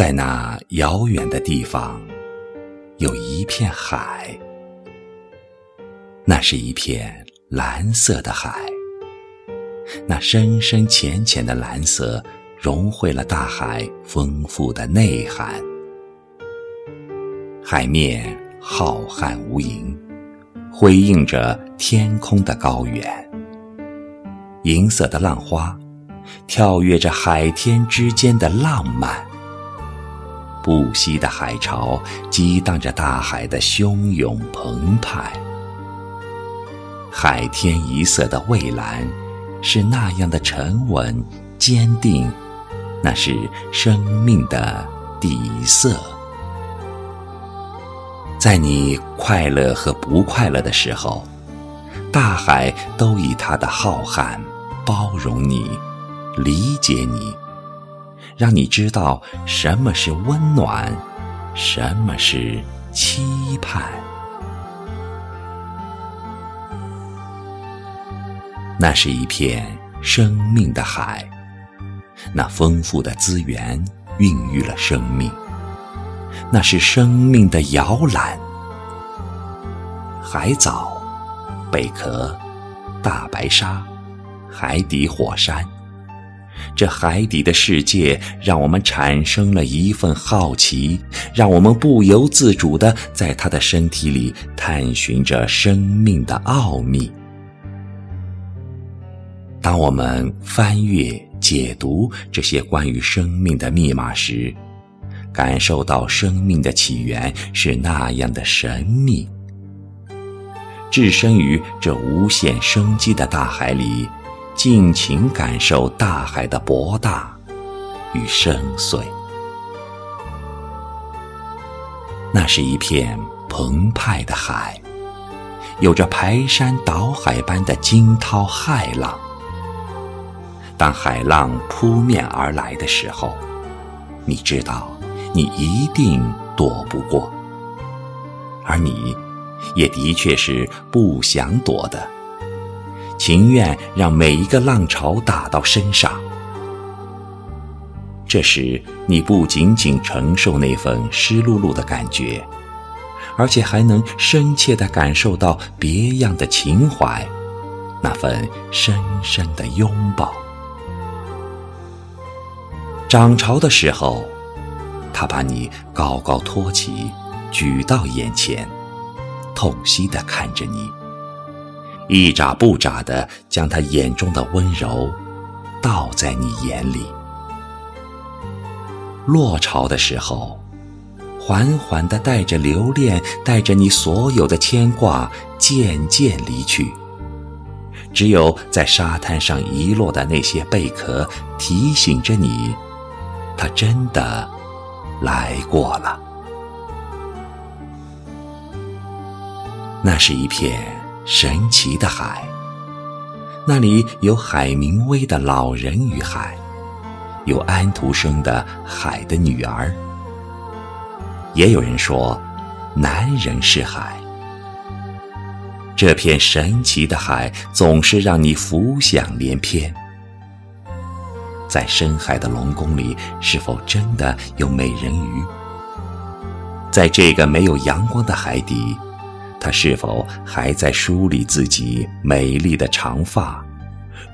在那遥远的地方，有一片海，那是一片蓝色的海。那深深浅浅的蓝色，融汇了大海丰富的内涵。海面浩瀚无垠，辉映着天空的高远。银色的浪花，跳跃着海天之间的浪漫。不息的海潮，激荡着大海的汹涌澎湃。海天一色的蔚蓝，是那样的沉稳坚定，那是生命的底色。在你快乐和不快乐的时候，大海都以它的浩瀚包容你，理解你。让你知道什么是温暖，什么是期盼。那是一片生命的海，那丰富的资源孕育了生命，那是生命的摇篮。海藻、贝壳、大白鲨、海底火山。这海底的世界，让我们产生了一份好奇，让我们不由自主地在他的身体里探寻着生命的奥秘。当我们翻阅、解读这些关于生命的密码时，感受到生命的起源是那样的神秘。置身于这无限生机的大海里。尽情感受大海的博大与深邃，那是一片澎湃的海，有着排山倒海般的惊涛骇浪。当海浪扑面而来的时候，你知道你一定躲不过，而你也的确是不想躲的。情愿让每一个浪潮打到身上，这时你不仅仅承受那份湿漉漉的感觉，而且还能深切地感受到别样的情怀，那份深深的拥抱。涨潮的时候，他把你高高托起，举到眼前，痛惜地看着你。一眨不眨的将他眼中的温柔倒在你眼里。落潮的时候，缓缓的带着留恋，带着你所有的牵挂，渐渐离去。只有在沙滩上遗落的那些贝壳，提醒着你，他真的来过了。那是一片。神奇的海，那里有海明威的《老人与海》，有安徒生的《海的女儿》，也有人说，男人是海。这片神奇的海总是让你浮想联翩。在深海的龙宫里，是否真的有美人鱼？在这个没有阳光的海底。他是否还在梳理自己美丽的长发，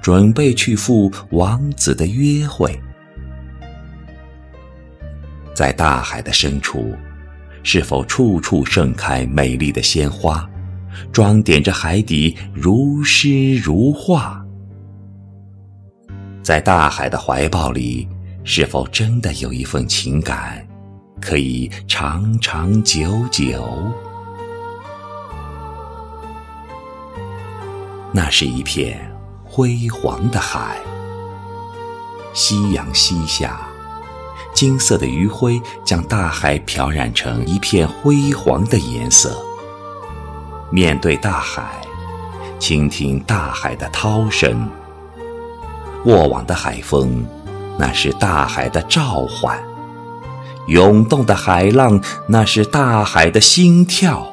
准备去赴王子的约会？在大海的深处，是否处处盛开美丽的鲜花，装点着海底如诗如画？在大海的怀抱里，是否真的有一份情感，可以长长久久？那是一片辉煌的海，夕阳西下，金色的余晖将大海漂染成一片辉煌的颜色。面对大海，倾听大海的涛声，过往的海风，那是大海的召唤；涌动的海浪，那是大海的心跳。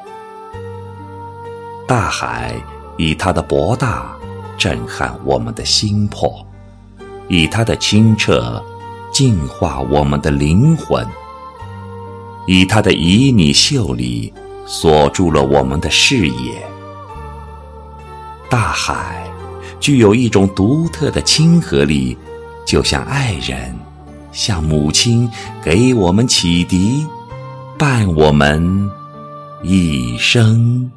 大海。以它的博大震撼我们的心魄，以它的清澈净化我们的灵魂。以它的旖旎秀丽锁住了我们的视野。大海具有一种独特的亲和力，就像爱人，像母亲，给我们启迪，伴我们一生。